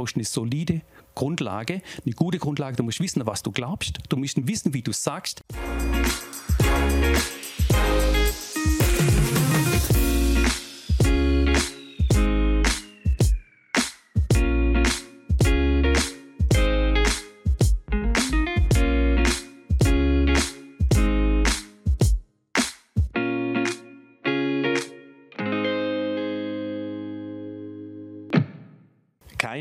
brauchst eine solide Grundlage, eine gute Grundlage. Du musst wissen, was du glaubst. Du musst wissen, wie du sagst.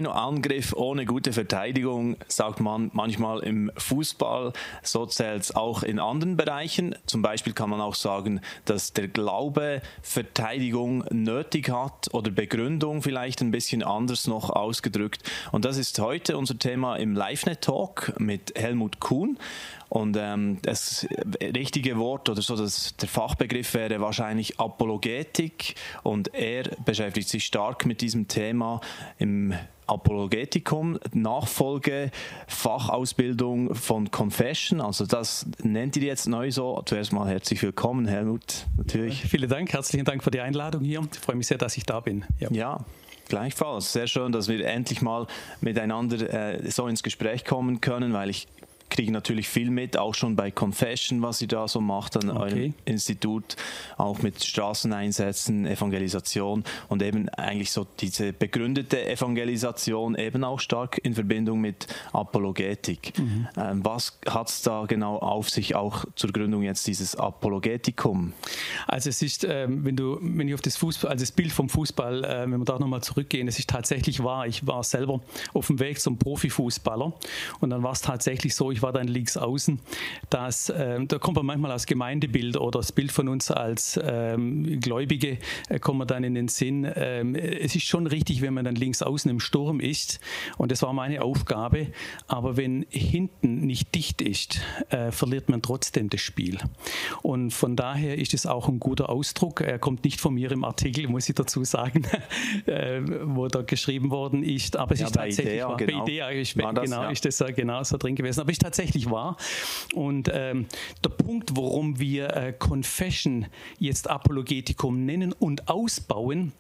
Angriff ohne gute Verteidigung, sagt man manchmal im Fußball. So zählt es auch in anderen Bereichen. Zum Beispiel kann man auch sagen, dass der Glaube Verteidigung nötig hat oder Begründung vielleicht ein bisschen anders noch ausgedrückt. Und das ist heute unser Thema im LiveNet Talk mit Helmut Kuhn. Und ähm, das richtige Wort oder so, das, der Fachbegriff wäre wahrscheinlich Apologetik. Und er beschäftigt sich stark mit diesem Thema im Apologetikum, Nachfolge, Fachausbildung von Confession. Also das nennt ihr jetzt neu so. Zuerst mal herzlich willkommen, Helmut, natürlich. Vielen Dank, herzlichen Dank für die Einladung hier. Ich freue mich sehr, dass ich da bin. ja. ja. Gleichfalls. Sehr schön, dass wir endlich mal miteinander äh, so ins Gespräch kommen können, weil ich kriege natürlich viel mit, auch schon bei Confession, was ihr da so macht an okay. eurem Institut, auch mit Straßeneinsätzen, Evangelisation und eben eigentlich so diese begründete Evangelisation eben auch stark in Verbindung mit Apologetik. Mhm. Ähm, was hat es da genau auf sich auch zur Gründung jetzt dieses Apologetikum? Also es ist, ähm, wenn du, wenn ich auf das Fußball, also das Bild vom Fußball, äh, wenn wir da nochmal zurückgehen, es ist tatsächlich wahr. Ich war selber auf dem Weg zum Profifußballer und dann war es tatsächlich so, ich ich war dann links außen, dass, äh, da kommt man manchmal als Gemeindebild oder das Bild von uns als ähm, Gläubige, äh, kommt man dann in den Sinn. Ähm, es ist schon richtig, wenn man dann links außen im Sturm ist und das war meine Aufgabe, aber wenn hinten nicht dicht ist, äh, verliert man trotzdem das Spiel. Und von daher ist es auch ein guter Ausdruck. Er kommt nicht von mir im Artikel, muss ich dazu sagen, äh, wo da geschrieben worden ist, aber es ja, ist tatsächlich Idea, genau. bei Idea ist, das, genau, ja. ist das genau so drin gewesen. Aber ist tatsächlich wahr. Und ähm, der Punkt, warum wir äh, Confession jetzt Apologetikum nennen und ausbauen,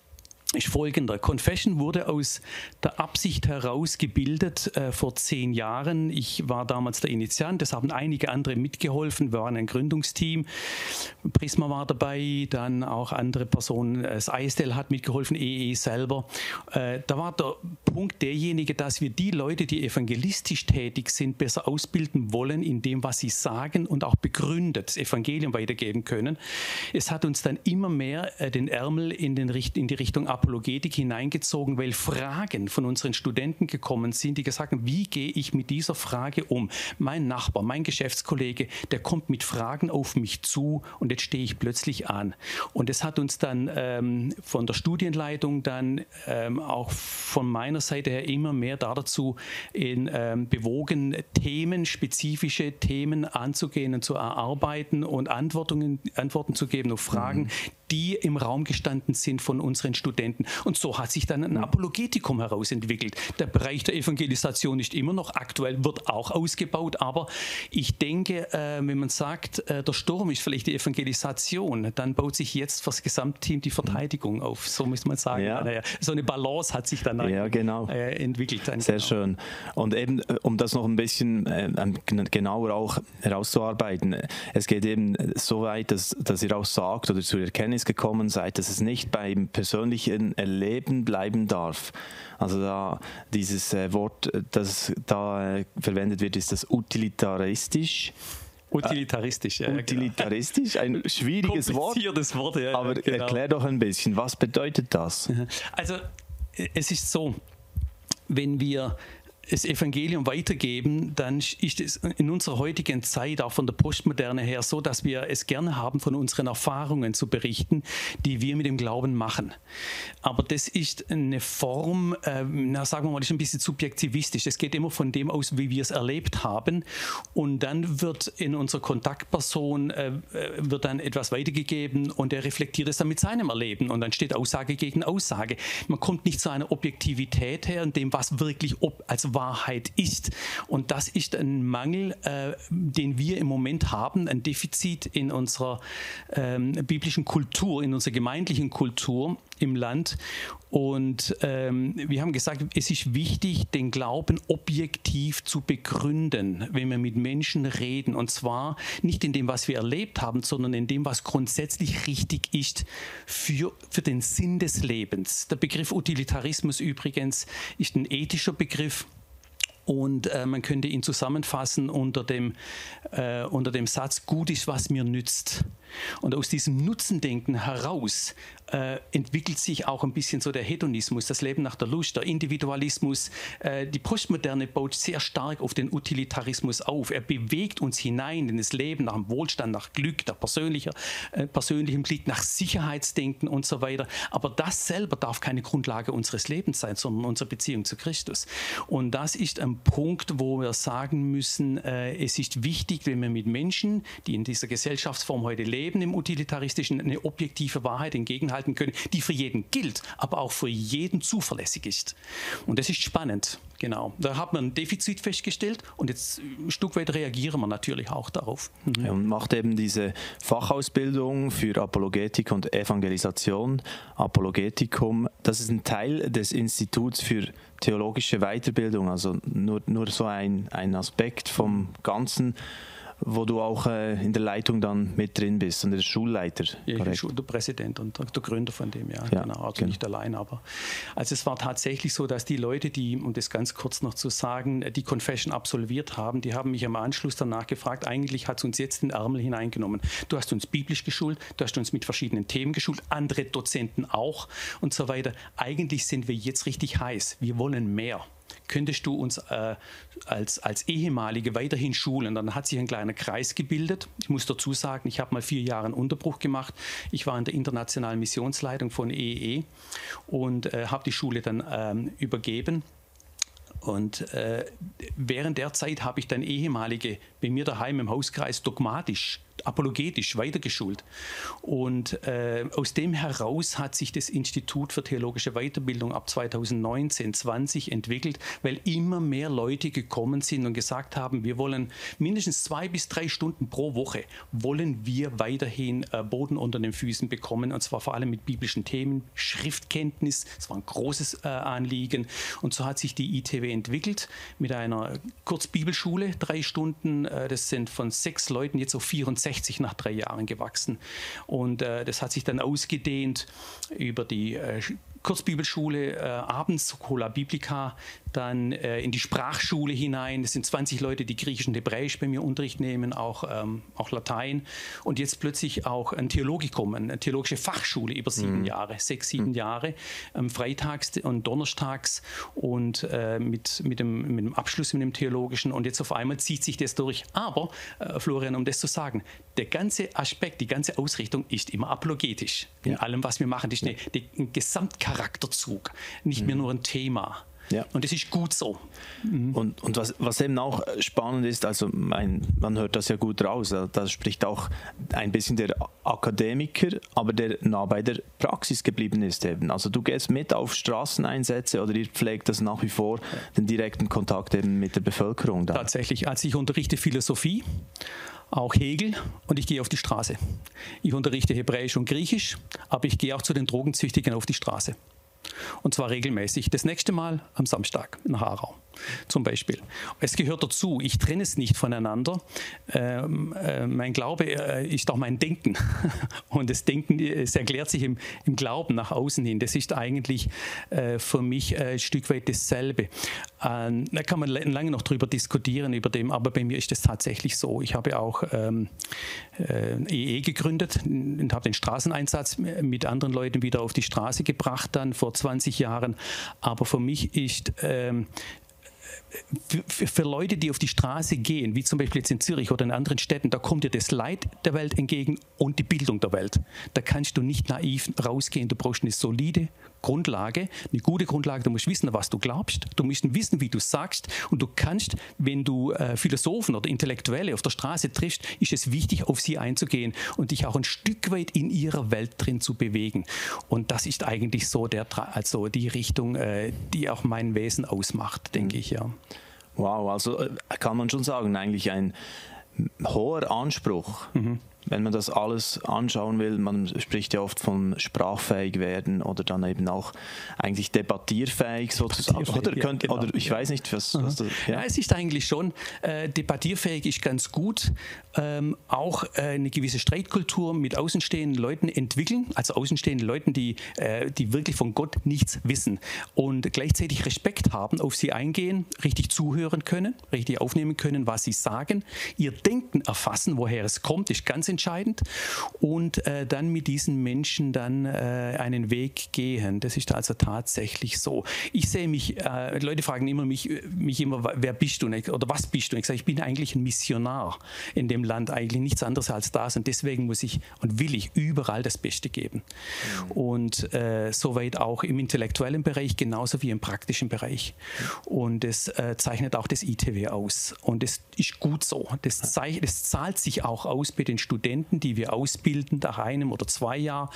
ist folgender. Confession wurde aus der Absicht heraus gebildet äh, vor zehn Jahren. Ich war damals der Initiant, es haben einige andere mitgeholfen. Wir waren ein Gründungsteam. Prisma war dabei, dann auch andere Personen. Das ISDL hat mitgeholfen, EE e selber. Äh, da war der Punkt derjenige, dass wir die Leute, die evangelistisch tätig sind, besser ausbilden wollen in dem, was sie sagen und auch begründet das Evangelium weitergeben können. Es hat uns dann immer mehr äh, den Ärmel in, den, in die Richtung ab Apologetik hineingezogen, weil Fragen von unseren Studenten gekommen sind, die gesagt haben, wie gehe ich mit dieser Frage um? Mein Nachbar, mein Geschäftskollege, der kommt mit Fragen auf mich zu und jetzt stehe ich plötzlich an. Und das hat uns dann ähm, von der Studienleitung dann ähm, auch von meiner Seite her immer mehr dazu in, ähm, bewogen, Themen, spezifische Themen anzugehen und zu erarbeiten und Antworten, Antworten zu geben auf Fragen, mhm. die im Raum gestanden sind von unseren Studenten. Studenten. Und so hat sich dann ein Apologetikum herausentwickelt. Der Bereich der Evangelisation ist immer noch aktuell, wird auch ausgebaut, aber ich denke, äh, wenn man sagt, äh, der Sturm ist vielleicht die Evangelisation, dann baut sich jetzt fürs Gesamtteam die Verteidigung auf. So muss man sagen. Ja. So eine Balance hat sich dann ja, genau. Äh, entwickelt. Dann Sehr genau. schön. Und eben, um das noch ein bisschen genauer auch herauszuarbeiten, es geht eben so weit, dass, dass ihr auch sagt oder zur Erkenntnis gekommen seid, dass es nicht beim persönlichen Erleben bleiben darf. Also da dieses äh, Wort, äh, das da äh, verwendet wird, ist das utilitaristisch. Utilitaristisch, ja. Utilitaristisch, ein schwieriges Wort. Wort ja, aber genau. erklär doch ein bisschen, was bedeutet das? Also es ist so, wenn wir das Evangelium weitergeben, dann ist es in unserer heutigen Zeit, auch von der Postmoderne her, so, dass wir es gerne haben, von unseren Erfahrungen zu berichten, die wir mit dem Glauben machen. Aber das ist eine Form, äh, na, sagen wir mal, das ist ein bisschen subjektivistisch. Es geht immer von dem aus, wie wir es erlebt haben. Und dann wird in unserer Kontaktperson äh, wird dann etwas weitergegeben und er reflektiert es dann mit seinem Erleben. Und dann steht Aussage gegen Aussage. Man kommt nicht zu einer Objektivität her, in dem, was wirklich als Wahrheit ist. Und das ist ein Mangel, äh, den wir im Moment haben, ein Defizit in unserer ähm, biblischen Kultur, in unserer gemeindlichen Kultur, im Land. Und ähm, wir haben gesagt, es ist wichtig, den Glauben objektiv zu begründen, wenn wir mit Menschen reden. Und zwar nicht in dem, was wir erlebt haben, sondern in dem, was grundsätzlich richtig ist für, für den Sinn des Lebens. Der Begriff Utilitarismus übrigens ist ein ethischer Begriff. Und äh, man könnte ihn zusammenfassen unter dem, äh, unter dem Satz, gut ist, was mir nützt. Und aus diesem Nutzendenken heraus äh, entwickelt sich auch ein bisschen so der Hedonismus, das Leben nach der Lust, der Individualismus. Äh, die Postmoderne baut sehr stark auf den Utilitarismus auf. Er bewegt uns hinein in das Leben nach dem Wohlstand, nach Glück, nach persönlicher, äh, persönlichem Glück, nach Sicherheitsdenken und so weiter. Aber das selber darf keine Grundlage unseres Lebens sein, sondern unsere Beziehung zu Christus. Und das ist ein Punkt, wo wir sagen müssen, äh, es ist wichtig, wenn wir mit Menschen, die in dieser Gesellschaftsform heute leben, im Utilitaristischen, eine objektive Wahrheit entgegenhalten halten können, die für jeden gilt, aber auch für jeden zuverlässig ist. Und das ist spannend. Genau. Da hat man ein Defizit festgestellt und jetzt ein Stück weit reagieren wir natürlich auch darauf. Mhm. Ja, und macht eben diese Fachausbildung für Apologetik und Evangelisation, Apologetikum, das ist ein Teil des Instituts für theologische Weiterbildung, also nur, nur so ein, ein Aspekt vom Ganzen wo du auch äh, in der Leitung dann mit drin bist und der Schulleiter. Ja, ich bin Schul der Präsident und der, der, Gründer von dem, ja, ja genau. Also genau. nicht allein, aber also es war tatsächlich so, dass die Leute, die, um das ganz kurz noch zu sagen, die Confession absolviert haben, die haben mich im Anschluss danach gefragt, eigentlich hat es uns jetzt den Ärmel hineingenommen. Du hast uns biblisch geschult, du hast uns mit verschiedenen Themen geschult, andere Dozenten auch und so weiter. Eigentlich sind wir jetzt richtig heiß. Wir wollen mehr könntest du uns äh, als, als ehemalige weiterhin schulen? Dann hat sich ein kleiner Kreis gebildet. Ich muss dazu sagen, ich habe mal vier Jahre einen Unterbruch gemacht. Ich war in der internationalen Missionsleitung von EEE e und äh, habe die Schule dann ähm, übergeben. Und äh, während der Zeit habe ich dann ehemalige bei mir daheim im Hauskreis dogmatisch apologetisch weitergeschult. Und äh, aus dem heraus hat sich das Institut für theologische Weiterbildung ab 2019, 20 entwickelt, weil immer mehr Leute gekommen sind und gesagt haben, wir wollen mindestens zwei bis drei Stunden pro Woche, wollen wir weiterhin äh, Boden unter den Füßen bekommen, und zwar vor allem mit biblischen Themen, Schriftkenntnis, das war ein großes äh, Anliegen. Und so hat sich die ITW entwickelt mit einer Kurzbibelschule, drei Stunden, äh, das sind von sechs Leuten jetzt auf 64 60 nach drei Jahren gewachsen. Und äh, das hat sich dann ausgedehnt über die äh, Kurzbibelschule äh, abends, Cola Biblica, dann äh, in die Sprachschule hinein. Es sind 20 Leute, die Griechisch und Hebräisch bei mir Unterricht nehmen, auch, ähm, auch Latein. Und jetzt plötzlich auch ein Theologikum, eine theologische Fachschule über sieben mhm. Jahre, sechs, sieben mhm. Jahre, ähm, freitags und donnerstags und äh, mit, mit, dem, mit dem Abschluss mit dem Theologischen. Und jetzt auf einmal zieht sich das durch. Aber, äh, Florian, um das zu sagen, der ganze Aspekt, die ganze Ausrichtung ist immer apologetisch. In ja. allem, was wir machen, das ist eine, ein Gesamtcharakterzug, nicht mehr nur ein Thema. Ja. Und das ist gut so. Mhm. Und, und was, was eben auch spannend ist, also mein, man hört das ja gut raus, da spricht auch ein bisschen der Akademiker, aber der nah bei der Praxis geblieben ist eben. Also du gehst mit auf Straßeneinsätze oder ihr pflegt das nach wie vor, den direkten Kontakt eben mit der Bevölkerung. Da. Tatsächlich, als ich unterrichte Philosophie, auch Hegel und ich gehe auf die Straße. Ich unterrichte Hebräisch und Griechisch, aber ich gehe auch zu den Drogenzüchtigen auf die Straße. Und zwar regelmäßig. Das nächste Mal am Samstag in Harau zum Beispiel. Es gehört dazu, ich trenne es nicht voneinander. Ähm, äh, mein Glaube äh, ist auch mein Denken. Und das Denken, es erklärt sich im, im, Glauben nach außen hin. Das ist eigentlich äh, für mich äh, ein Stück weit dasselbe. Ähm, da kann man lange noch drüber diskutieren, über dem, aber bei mir ist das tatsächlich so. Ich habe auch ähm, EE äh, e gegründet und habe den Straßeneinsatz mit anderen Leuten wieder auf die Straße gebracht, dann vor 20 Jahren. Aber für mich ist ähm, für, für, Leute, die auf die Straße gehen, wie zum Beispiel jetzt in Zürich oder in anderen Städten, da kommt dir das Leid der Welt entgegen und die Bildung der Welt. Da kannst du nicht naiv rausgehen. Du brauchst eine solide Grundlage, eine gute Grundlage. Du musst wissen, was du glaubst. Du musst wissen, wie du sagst. Und du kannst, wenn du äh, Philosophen oder Intellektuelle auf der Straße triffst, ist es wichtig, auf sie einzugehen und dich auch ein Stück weit in ihrer Welt drin zu bewegen. Und das ist eigentlich so der, also die Richtung, äh, die auch mein Wesen ausmacht, denke mhm. ich, ja. Wow, also äh, kann man schon sagen, eigentlich ein hoher Anspruch. Mhm wenn man das alles anschauen will, man spricht ja oft von sprachfähig werden oder dann eben auch eigentlich debattierfähig sozusagen. Oder, könnt, ja, genau. oder ich weiß nicht, was, was das, ja. ja. es ist eigentlich schon, äh, debattierfähig ist ganz gut. Ähm, auch äh, eine gewisse Streitkultur mit außenstehenden Leuten entwickeln, also außenstehenden Leuten, die, äh, die wirklich von Gott nichts wissen und gleichzeitig Respekt haben, auf sie eingehen, richtig zuhören können, richtig aufnehmen können, was sie sagen, ihr Denken erfassen, woher es kommt, ist ganz entscheidend und äh, dann mit diesen Menschen dann äh, einen Weg gehen. Das ist also tatsächlich so. Ich sehe mich, äh, Leute fragen immer mich, mich immer, wer bist du oder was bist du? ich sage, ich bin eigentlich ein Missionar in dem Land, eigentlich nichts anderes als das und deswegen muss ich und will ich überall das Beste geben. Mhm. Und äh, soweit auch im intellektuellen Bereich genauso wie im praktischen Bereich. Und das äh, zeichnet auch das ITW aus. Und das ist gut so. Das, das zahlt sich auch aus bei den Studenten Studenten, die wir ausbilden, nach einem oder zwei Jahren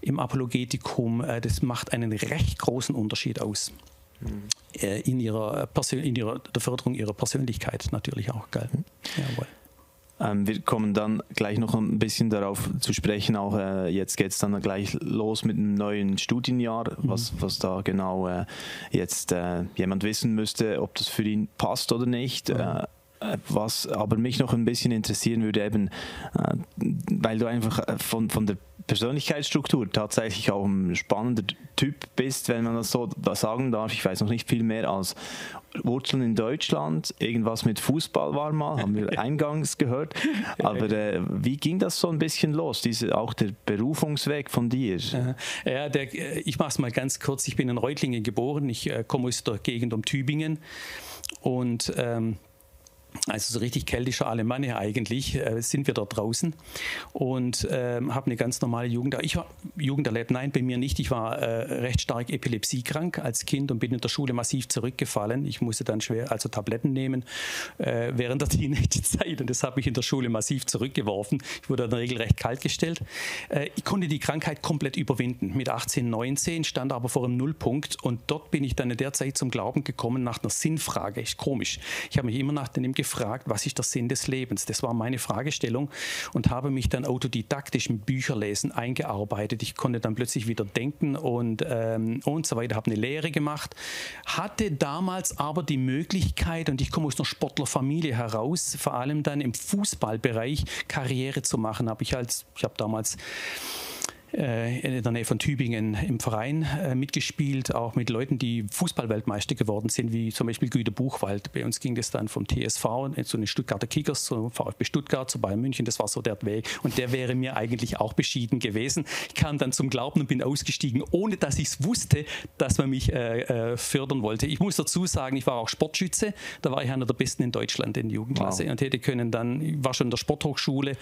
im Apologetikum, äh, das macht einen recht großen Unterschied aus. Mhm. In, ihrer in ihrer, der Förderung ihrer Persönlichkeit natürlich auch. Gell? Mhm. Jawohl. Ähm, wir kommen dann gleich noch ein bisschen darauf zu sprechen. Auch äh, jetzt geht es dann gleich los mit einem neuen Studienjahr, mhm. was, was da genau äh, jetzt äh, jemand wissen müsste, ob das für ihn passt oder nicht. Mhm. Was aber mich noch ein bisschen interessieren würde, eben, äh, weil du einfach äh, von, von der Persönlichkeitsstruktur tatsächlich auch ein spannender Typ bist, wenn man das so sagen darf. Ich weiß noch nicht viel mehr als Wurzeln in Deutschland, irgendwas mit Fußball war mal, haben wir eingangs gehört. Aber äh, wie ging das so ein bisschen los, diese, auch der Berufungsweg von dir? Ja, der, ich mache es mal ganz kurz. Ich bin in Reutlingen geboren, ich äh, komme aus der Gegend um Tübingen und ähm, also so richtig keltischer Alemanne eigentlich, äh, sind wir dort draußen und äh, habe eine ganz normale Jugend. Ich war Jugend erlebt, nein, bei mir nicht. Ich war äh, recht stark epilepsiekrank als Kind und bin in der Schule massiv zurückgefallen. Ich musste dann schwer also Tabletten nehmen äh, während der Teenage-Zeit und das hat mich in der Schule massiv zurückgeworfen. Ich wurde dann regelrecht kalt gestellt. Äh, ich konnte die Krankheit komplett überwinden. Mit 18, 19 stand aber vor einem Nullpunkt und dort bin ich dann in der Zeit zum Glauben gekommen nach einer Sinnfrage. Ist komisch. Ich habe mich immer nach dem gefragt, was ist der Sinn des Lebens? Das war meine Fragestellung und habe mich dann autodidaktisch im Bücherlesen eingearbeitet. Ich konnte dann plötzlich wieder denken und, ähm, und so weiter, habe eine Lehre gemacht, hatte damals aber die Möglichkeit, und ich komme aus einer Sportlerfamilie heraus, vor allem dann im Fußballbereich Karriere zu machen. Habe ich als, ich habe damals in der Nähe von Tübingen im Verein äh, mitgespielt, auch mit Leuten, die Fußballweltmeister geworden sind, wie zum Beispiel Güter Buchwald. Bei uns ging das dann vom TSV zu den Stuttgarter Kickers, zum VfB Stuttgart, zu Bayern München. Das war so der Weg. Und der wäre mir eigentlich auch beschieden gewesen. Ich kam dann zum Glauben und bin ausgestiegen, ohne dass ich es wusste, dass man mich äh, fördern wollte. Ich muss dazu sagen, ich war auch Sportschütze. Da war ich einer der Besten in Deutschland in der Jugendklasse wow. und hätte können dann, ich war schon in der Sporthochschule,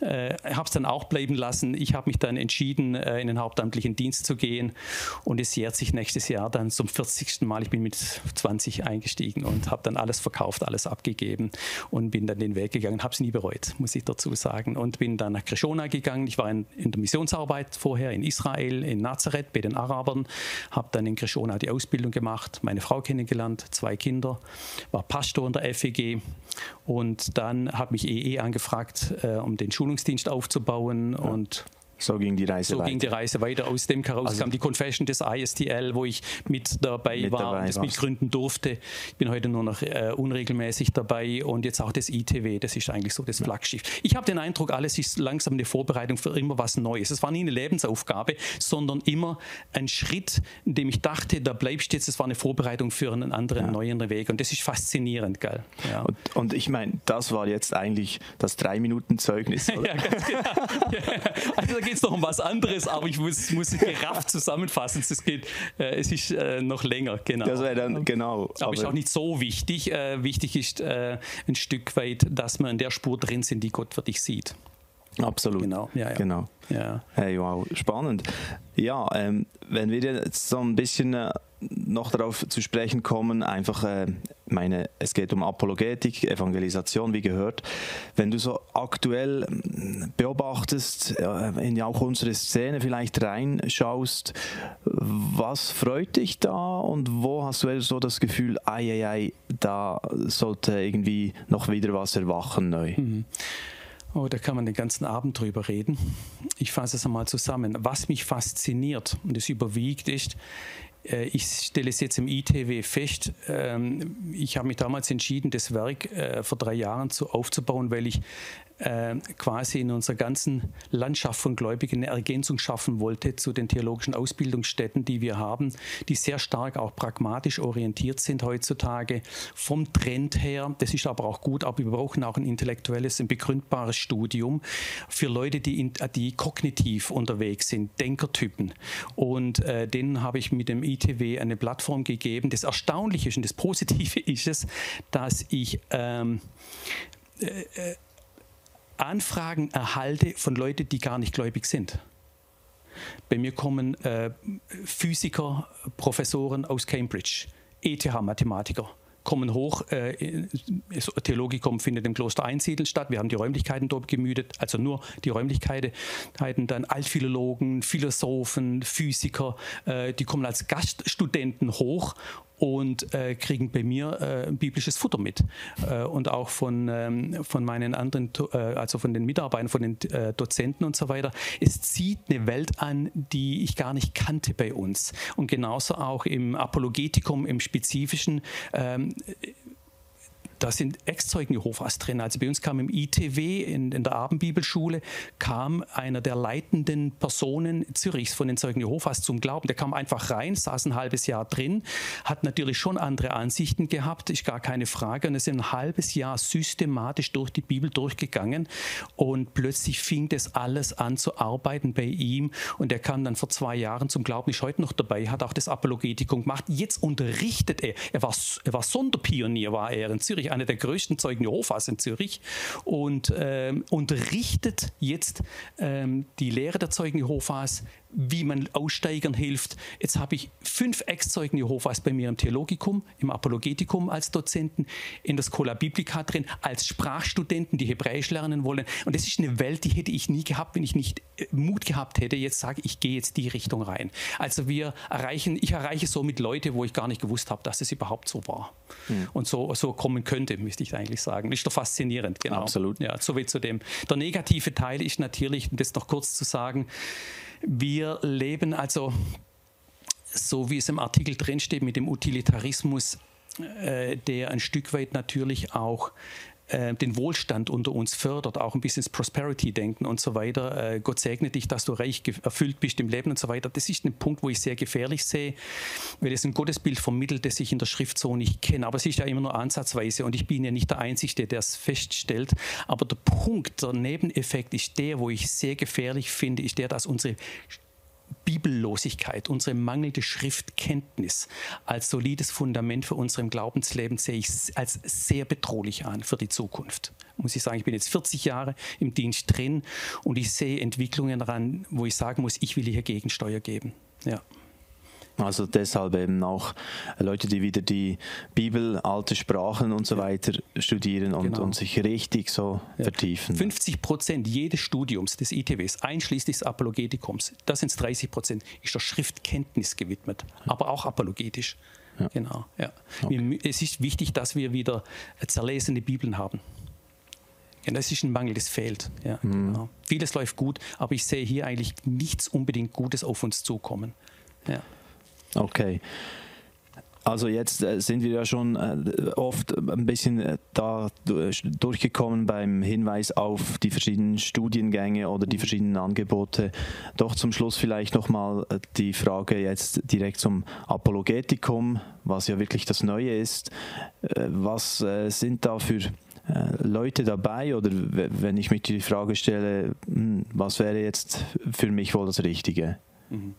äh, habe es dann auch bleiben lassen. Ich habe mich dann entschieden, entschieden, äh, in den hauptamtlichen Dienst zu gehen. Und es jährt sich nächstes Jahr dann zum 40. Mal. Ich bin mit 20 eingestiegen und habe dann alles verkauft, alles abgegeben und bin dann den Weg gegangen. Habe es nie bereut, muss ich dazu sagen. Und bin dann nach Krishona gegangen. Ich war in, in der Missionsarbeit vorher in Israel, in Nazareth bei den Arabern. Habe dann in Krishona die Ausbildung gemacht, meine Frau kennengelernt, zwei Kinder, war Pastor in der FEG. Und dann hat mich EE angefragt, äh, um den Schulungsdienst aufzubauen. Ja. Und so ging die Reise so weiter. So ging die Reise weiter. Aus dem heraus also kam die Confession des ISTL, wo ich mit dabei mit war dabei und das mitgründen durfte. Ich bin heute nur noch äh, unregelmäßig dabei und jetzt auch das ITW, das ist eigentlich so das Flaggschiff. Ich habe den Eindruck, alles ist langsam eine Vorbereitung für immer was Neues. Es war nie eine Lebensaufgabe, sondern immer ein Schritt, in dem ich dachte, da bleibst du jetzt, es war eine Vorbereitung für einen anderen, ja. neuen Weg und das ist faszinierend, gell? Ja. Und, und, ich meine, das war jetzt eigentlich das Drei-Minuten-Zeugnis, ja, ganz genau. also geht es noch um was anderes, aber ich muss, muss es gerafft zusammenfassen. Es, geht, äh, es ist äh, noch länger, genau. Das wäre dann, genau. Aber, aber, ist auch nicht so wichtig. Äh, wichtig ist äh, ein Stück weit, dass wir in der Spur drin sind, die Gott für dich sieht. Absolut. Genau. Ja, ja. genau. Ja. Hey, wow, spannend. Ja, ähm, wenn wir jetzt so ein bisschen äh, noch darauf zu sprechen kommen, einfach, äh, meine, es geht um Apologetik, Evangelisation, wie gehört. Wenn du so aktuell ähm, beobachtest, äh, in auch unsere Szene vielleicht reinschaust, was freut dich da und wo hast du so das Gefühl, ei, ei, ei, da sollte irgendwie noch wieder was erwachen neu? Mhm. Oh, da kann man den ganzen Abend drüber reden. Ich fasse es einmal zusammen. Was mich fasziniert und es überwiegt ist, ich stelle es jetzt im ITW fest, ähm, ich habe mich damals entschieden, das Werk äh, vor drei Jahren aufzubauen, weil ich äh, quasi in unserer ganzen Landschaft von Gläubigen eine Ergänzung schaffen wollte zu den theologischen Ausbildungsstätten, die wir haben, die sehr stark auch pragmatisch orientiert sind heutzutage vom Trend her. Das ist aber auch gut, aber wir brauchen auch ein intellektuelles, ein begründbares Studium für Leute, die, die kognitiv unterwegs sind, Denkertypen. Und äh, denen habe ich mit dem ITW eine Plattform gegeben. Das Erstaunliche und das Positive ist es, dass ich ähm, äh, äh Anfragen erhalte von Leuten, die gar nicht gläubig sind. Bei mir kommen äh, Physiker, Professoren aus Cambridge, ETH-Mathematiker, kommen hoch. Äh, Theologikum findet im Kloster Einsiedeln statt. Wir haben die Räumlichkeiten dort gemütet, also nur die Räumlichkeiten. Dann Altphilologen, Philosophen, Physiker, äh, die kommen als Gaststudenten hoch und äh, kriegen bei mir äh, biblisches Futter mit. Äh, und auch von, ähm, von meinen anderen, äh, also von den Mitarbeitern, von den äh, Dozenten und so weiter. Es zieht eine Welt an, die ich gar nicht kannte bei uns. Und genauso auch im Apologetikum, im Spezifischen. Ähm, da sind Ex-Zeugen Jehovas drin. Also bei uns kam im ITW, in, in, der Abendbibelschule, kam einer der leitenden Personen Zürichs von den Zeugen Jehovas zum Glauben. Der kam einfach rein, saß ein halbes Jahr drin, hat natürlich schon andere Ansichten gehabt, ist gar keine Frage. Und ist ein halbes Jahr systematisch durch die Bibel durchgegangen. Und plötzlich fing das alles an zu arbeiten bei ihm. Und er kam dann vor zwei Jahren zum Glauben, ist heute noch dabei, hat auch das Apologetikum gemacht. Jetzt unterrichtet er. Er war, er war Sonderpionier, war er in Zürich einer der größten Zeugen Jehovas in Zürich. Und ähm, unterrichtet jetzt ähm, die Lehre der Zeugen Jehovas wie man Aussteigern hilft. Jetzt habe ich fünf Ex-Zeugen Jehovas bei mir im Theologikum, im Apologetikum als Dozenten, in der Schola Biblica drin, als Sprachstudenten, die Hebräisch lernen wollen. Und das ist eine Welt, die hätte ich nie gehabt, wenn ich nicht äh, Mut gehabt hätte, jetzt sage ich, gehe jetzt die Richtung rein. Also wir erreichen, ich erreiche so mit Leuten, wo ich gar nicht gewusst habe, dass es überhaupt so war. Hm. Und so, so kommen könnte, müsste ich eigentlich sagen. Das ist doch faszinierend, genau. Absolut. Ja, so wie zu dem. Der negative Teil ist natürlich, um das noch kurz zu sagen, wir leben also, so wie es im Artikel drinsteht, mit dem Utilitarismus, äh, der ein Stück weit natürlich auch äh, den Wohlstand unter uns fördert, auch ein bisschen das Prosperity-Denken und so weiter. Äh, Gott segne dich, dass du reich erfüllt bist im Leben und so weiter. Das ist ein Punkt, wo ich sehr gefährlich sehe, weil es ein Gottesbild vermittelt, das ich in der Schrift so nicht kenne. Aber es ist ja immer nur ansatzweise und ich bin ja nicht der Einzige, der es feststellt. Aber der Punkt, der Nebeneffekt ist der, wo ich sehr gefährlich finde, ist der, dass unsere Bibellosigkeit, unsere mangelnde Schriftkenntnis als solides Fundament für unserem Glaubensleben sehe ich als sehr bedrohlich an für die Zukunft. Muss ich sagen, ich bin jetzt 40 Jahre im Dienst drin und ich sehe Entwicklungen daran, wo ich sagen muss, ich will hier Gegensteuer geben. Ja. Also deshalb eben auch Leute, die wieder die Bibel, alte Sprachen und so weiter studieren und, genau. und sich richtig so ja. vertiefen. 50 Prozent jedes Studiums des ITWs, einschließlich des Apologetikums, das sind 30 Prozent, ist der Schriftkenntnis gewidmet, aber auch apologetisch. Ja. Genau, ja. Okay. Es ist wichtig, dass wir wieder zerlesene Bibeln haben. Ja, das ist ein Mangel, das fehlt. Ja, mhm. genau. Vieles läuft gut, aber ich sehe hier eigentlich nichts unbedingt Gutes auf uns zukommen. Ja. Okay. Also jetzt äh, sind wir ja schon äh, oft ein bisschen äh, da durchgekommen beim Hinweis auf die verschiedenen Studiengänge oder die verschiedenen Angebote. Doch zum Schluss vielleicht nochmal die Frage jetzt direkt zum Apologetikum, was ja wirklich das Neue ist. Was sind da für Leute dabei oder wenn ich mich die Frage stelle, hm, was wäre jetzt für mich wohl das Richtige? Mhm.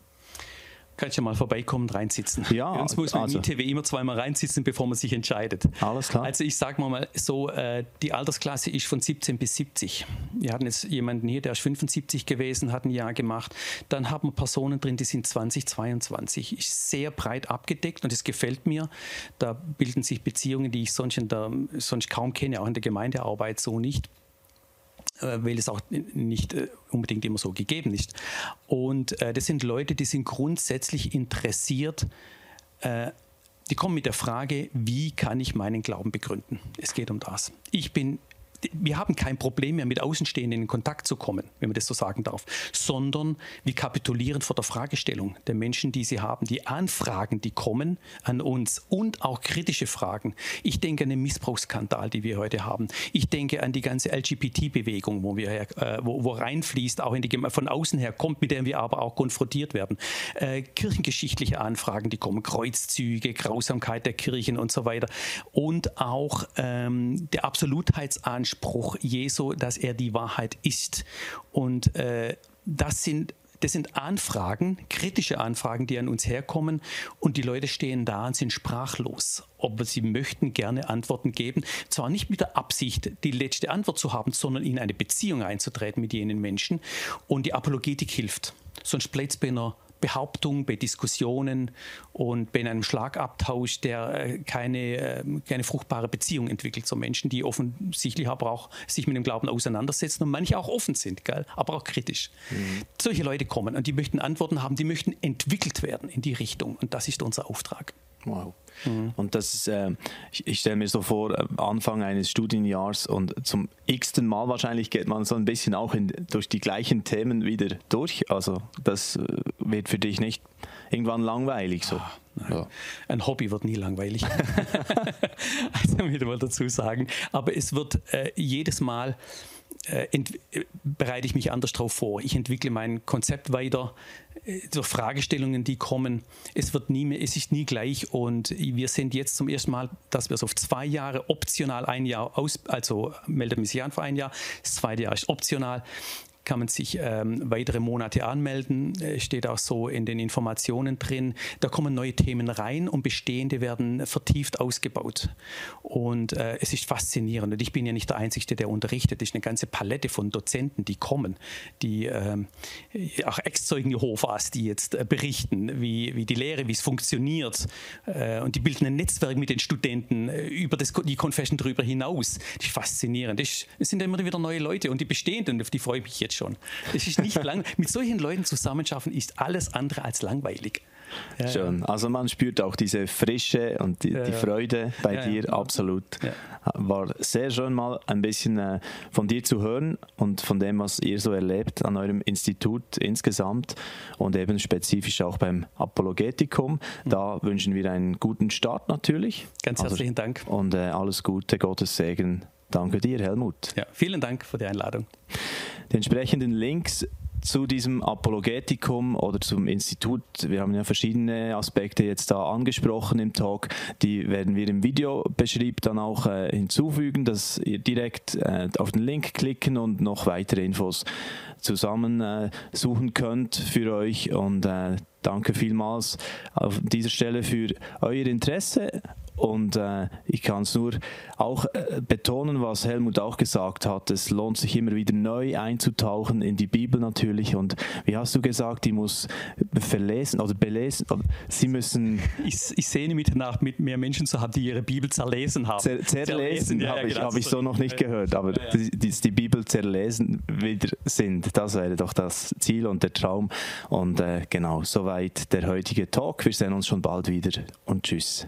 Kannst ja mal vorbeikommen und reinsitzen. Ja, Bei uns muss man also, im ITW immer zweimal reinsitzen, bevor man sich entscheidet. Alles klar. Also ich sage mal so, äh, die Altersklasse ist von 17 bis 70. Wir hatten jetzt jemanden hier, der ist 75 gewesen, hat ein Jahr gemacht. Dann haben wir Personen drin, die sind 20, 22. Ist sehr breit abgedeckt und es gefällt mir. Da bilden sich Beziehungen, die ich sonst, der, sonst kaum kenne, auch in der Gemeindearbeit so nicht. Äh, weil es auch nicht äh, unbedingt immer so gegeben ist. Und äh, das sind Leute, die sind grundsätzlich interessiert, die kommen mit der Frage, wie kann ich meinen Glauben begründen? Es geht um das. Ich bin wir haben kein Problem mehr, mit Außenstehenden in Kontakt zu kommen, wenn man das so sagen darf, sondern wir kapitulieren vor der Fragestellung der Menschen, die sie haben, die Anfragen, die kommen an uns und auch kritische Fragen. Ich denke an den Missbrauchsskandal, die wir heute haben. Ich denke an die ganze LGBT-Bewegung, wo, äh, wo, wo reinfließt, auch die, von außen her kommt, mit der wir aber auch konfrontiert werden. Äh, kirchengeschichtliche Anfragen, die kommen, Kreuzzüge, Grausamkeit der Kirchen und so weiter. Und auch ähm, der Absolutheitsanspruch Jesu, dass er die Wahrheit ist. Und äh, das sind das sind Anfragen, kritische Anfragen, die an uns herkommen und die Leute stehen da und sind sprachlos. Aber sie möchten gerne Antworten geben, zwar nicht mit der Absicht, die letzte Antwort zu haben, sondern in eine Beziehung einzutreten mit jenen Menschen. Und die Apologetik hilft. Sonst bleibt es Behauptung, bei Diskussionen und bei einem Schlagabtausch, der äh, keine, äh, keine fruchtbare Beziehung entwickelt zu Menschen, die offensichtlich aber auch sich mit dem Glauben auseinandersetzen und manche auch offen sind, gell? aber auch kritisch. Mhm. Solche Leute kommen und die möchten Antworten haben, die möchten entwickelt werden in die Richtung und das ist unser Auftrag. Wow. Mhm. Und das ist, äh, ich, ich stelle mir so vor, äh, Anfang eines Studienjahrs und zum x-ten Mal wahrscheinlich geht man so ein bisschen auch in, durch die gleichen Themen wieder durch. Also das äh, wird für dich nicht irgendwann langweilig so. Ah, ja. Ein Hobby wird nie langweilig. also will mal dazu sagen. Aber es wird äh, jedes Mal äh, bereite ich mich anders darauf vor. Ich entwickle mein Konzept weiter äh, durch Fragestellungen, die kommen. Es wird nie mehr, es ist nie gleich und wir sind jetzt zum ersten Mal, dass wir es auf zwei Jahre optional ein Jahr aus, also meldet mich an für ein Jahr. Das zweite Jahr ist optional kann man sich ähm, weitere Monate anmelden, äh, steht auch so in den Informationen drin. Da kommen neue Themen rein und bestehende werden vertieft ausgebaut. Und äh, es ist faszinierend. Und ich bin ja nicht der Einzige, der unterrichtet. Es ist eine ganze Palette von Dozenten, die kommen, die ähm, auch Ex-Zeugen Jehovas, die jetzt äh, berichten, wie, wie die Lehre, wie es funktioniert. Äh, und die bilden ein Netzwerk mit den Studenten äh, über das, die Confession darüber hinaus. Das ist faszinierend. Es sind immer wieder neue Leute und die bestehenden, auf die freue ich mich jetzt schon. Es ist nicht lang. Mit solchen Leuten zusammenschaffen ist alles andere als langweilig. Ja, Schön. Also man spürt auch diese Frische und die, ja, die Freude bei ja, dir absolut. War sehr schön mal ein bisschen äh, von dir zu hören und von dem, was ihr so erlebt an eurem Institut insgesamt und eben spezifisch auch beim Apologetikum. Mhm. Da wünschen wir einen guten Start natürlich. Ganz also herzlichen also, Dank. Und äh, alles Gute, Gottes Segen. Danke dir, Helmut. Ja, vielen Dank für die Einladung. Die entsprechenden Links zu diesem Apologetikum oder zum Institut. Wir haben ja verschiedene Aspekte jetzt da angesprochen im Talk. Die werden wir im Videobeschrieb dann auch äh, hinzufügen, dass ihr direkt äh, auf den Link klicken und noch weitere Infos zusammen äh, suchen könnt für euch. Und äh, danke vielmals auf dieser Stelle für euer Interesse und äh, ich kann es nur auch äh, betonen, was Helmut auch gesagt hat. Es lohnt sich immer wieder neu einzutauchen in die Bibel natürlich. Und wie hast du gesagt, die muss verlesen oder belesen. Oder sie müssen. Ich, ich sehne mich danach, mit mehr Menschen zu haben, die ihre Bibel zerlesen haben. Zer zerlesen, ja, habe ich, genau, hab ich so noch nicht gehört. Aber ja, ja. Die, die, die, Bibel zerlesen wieder sind, das wäre doch das Ziel und der Traum. Und äh, genau, soweit der heutige Talk. Wir sehen uns schon bald wieder und tschüss.